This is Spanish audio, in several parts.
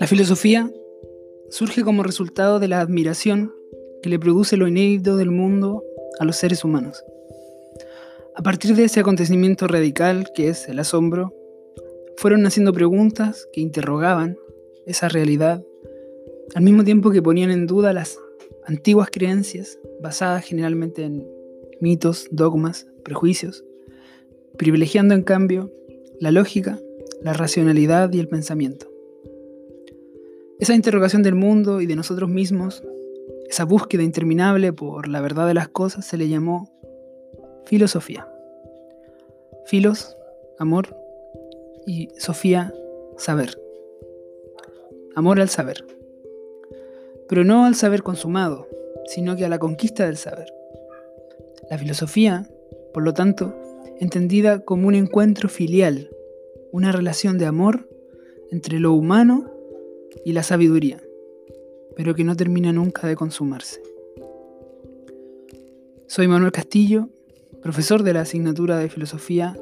La filosofía surge como resultado de la admiración que le produce lo inédito del mundo a los seres humanos. A partir de ese acontecimiento radical que es el asombro, fueron naciendo preguntas que interrogaban esa realidad, al mismo tiempo que ponían en duda las antiguas creencias basadas generalmente en mitos, dogmas, prejuicios, privilegiando en cambio la lógica, la racionalidad y el pensamiento. Esa interrogación del mundo y de nosotros mismos, esa búsqueda interminable por la verdad de las cosas, se le llamó filosofía. Filos, amor, y Sofía, saber. Amor al saber. Pero no al saber consumado, sino que a la conquista del saber. La filosofía, por lo tanto, entendida como un encuentro filial, una relación de amor entre lo humano y la sabiduría, pero que no termina nunca de consumarse. Soy Manuel Castillo, profesor de la asignatura de filosofía,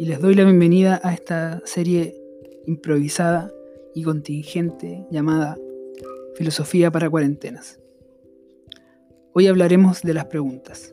y les doy la bienvenida a esta serie improvisada y contingente llamada Filosofía para Cuarentenas. Hoy hablaremos de las preguntas.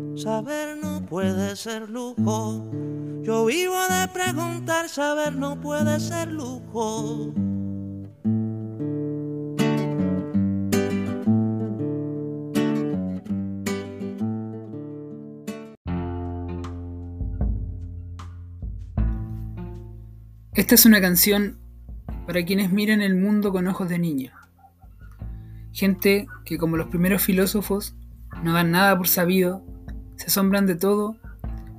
saber no puede ser lujo. Yo vivo de preguntar, saber no puede ser lujo. Esta es una canción para quienes miran el mundo con ojos de niño. Gente que como los primeros filósofos no dan nada por sabido, se asombran de todo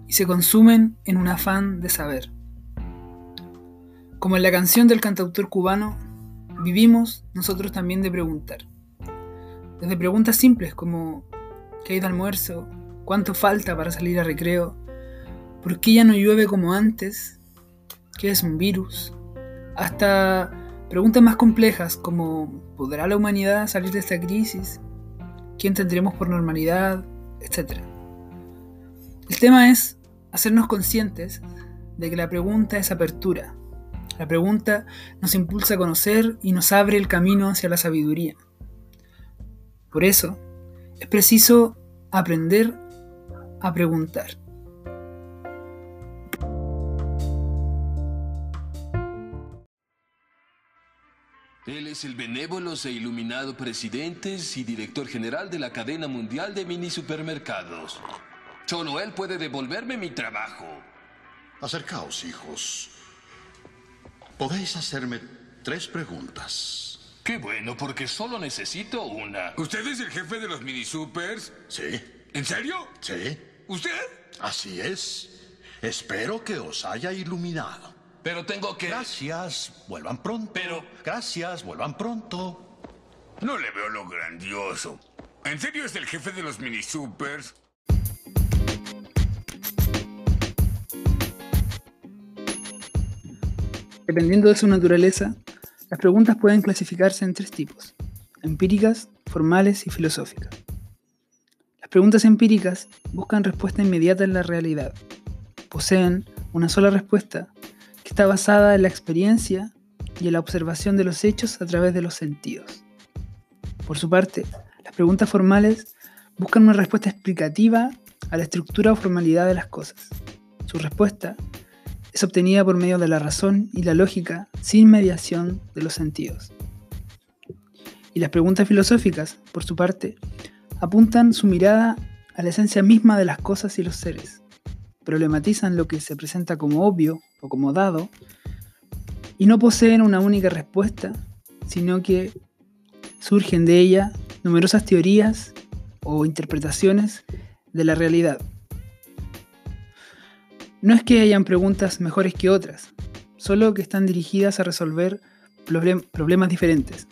y se consumen en un afán de saber. Como en la canción del cantautor cubano, vivimos nosotros también de preguntar. Desde preguntas simples como ¿qué hay de almuerzo? ¿Cuánto falta para salir a recreo? ¿Por qué ya no llueve como antes? ¿Qué es un virus? Hasta preguntas más complejas como ¿podrá la humanidad salir de esta crisis? ¿Quién tendremos por normalidad? Etcétera. El tema es hacernos conscientes de que la pregunta es apertura. La pregunta nos impulsa a conocer y nos abre el camino hacia la sabiduría. Por eso, es preciso aprender a preguntar. Él es el benévolo e iluminado presidente y director general de la cadena mundial de mini supermercados. Solo él puede devolverme mi trabajo. Acercaos, hijos. Podéis hacerme tres preguntas. Qué bueno, porque solo necesito una. ¿Usted es el jefe de los mini supers? ¿Sí? ¿En serio? ¿Sí? ¿Usted? Así es. Espero que os haya iluminado. Pero tengo que... Gracias. Vuelvan pronto. Pero- Gracias. Vuelvan pronto. No le veo lo grandioso. ¿En serio es el jefe de los mini supers? Dependiendo de su naturaleza, las preguntas pueden clasificarse en tres tipos, empíricas, formales y filosóficas. Las preguntas empíricas buscan respuesta inmediata en la realidad. Poseen una sola respuesta que está basada en la experiencia y en la observación de los hechos a través de los sentidos. Por su parte, las preguntas formales buscan una respuesta explicativa a la estructura o formalidad de las cosas. Su respuesta es obtenida por medio de la razón y la lógica sin mediación de los sentidos. Y las preguntas filosóficas, por su parte, apuntan su mirada a la esencia misma de las cosas y los seres, problematizan lo que se presenta como obvio o como dado, y no poseen una única respuesta, sino que surgen de ella numerosas teorías o interpretaciones de la realidad. No es que hayan preguntas mejores que otras, solo que están dirigidas a resolver problemas diferentes.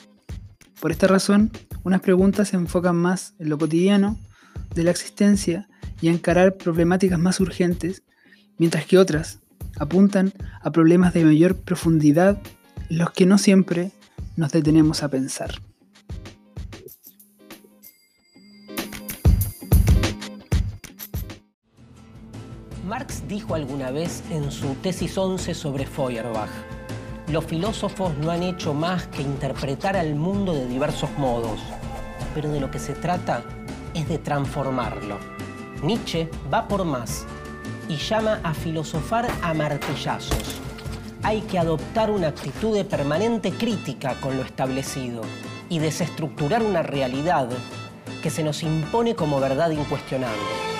Por esta razón, unas preguntas se enfocan más en lo cotidiano de la existencia y a encarar problemáticas más urgentes, mientras que otras apuntan a problemas de mayor profundidad los que no siempre nos detenemos a pensar. Dijo alguna vez en su tesis 11 sobre Feuerbach, los filósofos no han hecho más que interpretar al mundo de diversos modos, pero de lo que se trata es de transformarlo. Nietzsche va por más y llama a filosofar a martillazos. Hay que adoptar una actitud de permanente crítica con lo establecido y desestructurar una realidad que se nos impone como verdad incuestionable.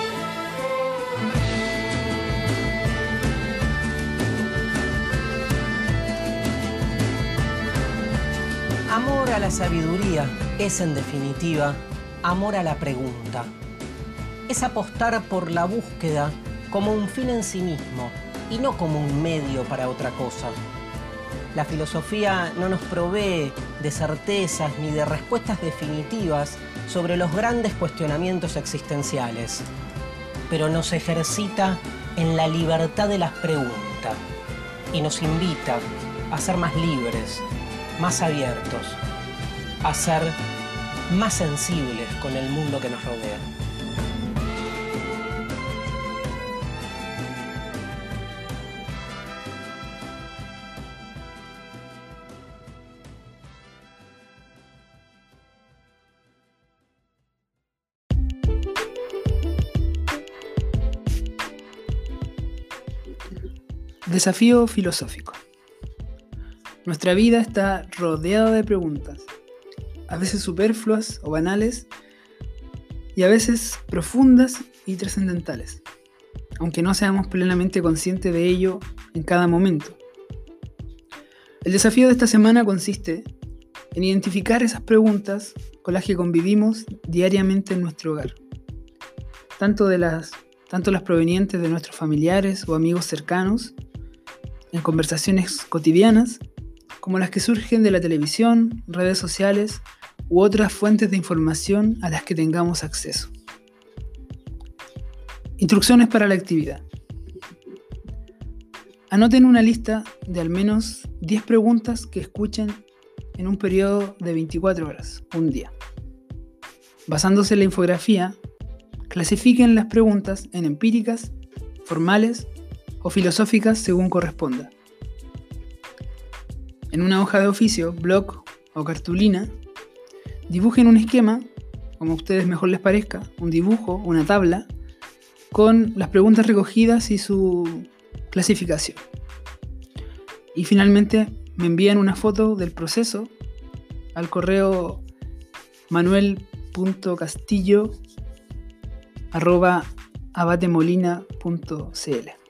Amor a la sabiduría es en definitiva amor a la pregunta. Es apostar por la búsqueda como un fin en sí mismo y no como un medio para otra cosa. La filosofía no nos provee de certezas ni de respuestas definitivas sobre los grandes cuestionamientos existenciales, pero nos ejercita en la libertad de las preguntas y nos invita a ser más libres, más abiertos, a ser más sensibles con el mundo que nos rodea. Desafío filosófico. Nuestra vida está rodeada de preguntas, a veces superfluas o banales, y a veces profundas y trascendentales, aunque no seamos plenamente conscientes de ello en cada momento. El desafío de esta semana consiste en identificar esas preguntas con las que convivimos diariamente en nuestro hogar, tanto, de las, tanto las provenientes de nuestros familiares o amigos cercanos, en conversaciones cotidianas, como las que surgen de la televisión, redes sociales u otras fuentes de información a las que tengamos acceso. Instrucciones para la actividad. Anoten una lista de al menos 10 preguntas que escuchen en un periodo de 24 horas, un día. Basándose en la infografía, clasifiquen las preguntas en empíricas, formales o filosóficas según corresponda. En una hoja de oficio, blog o cartulina, dibujen un esquema, como a ustedes mejor les parezca, un dibujo, una tabla, con las preguntas recogidas y su clasificación. Y finalmente me envían una foto del proceso al correo manuel.castillo abatemolina.cl.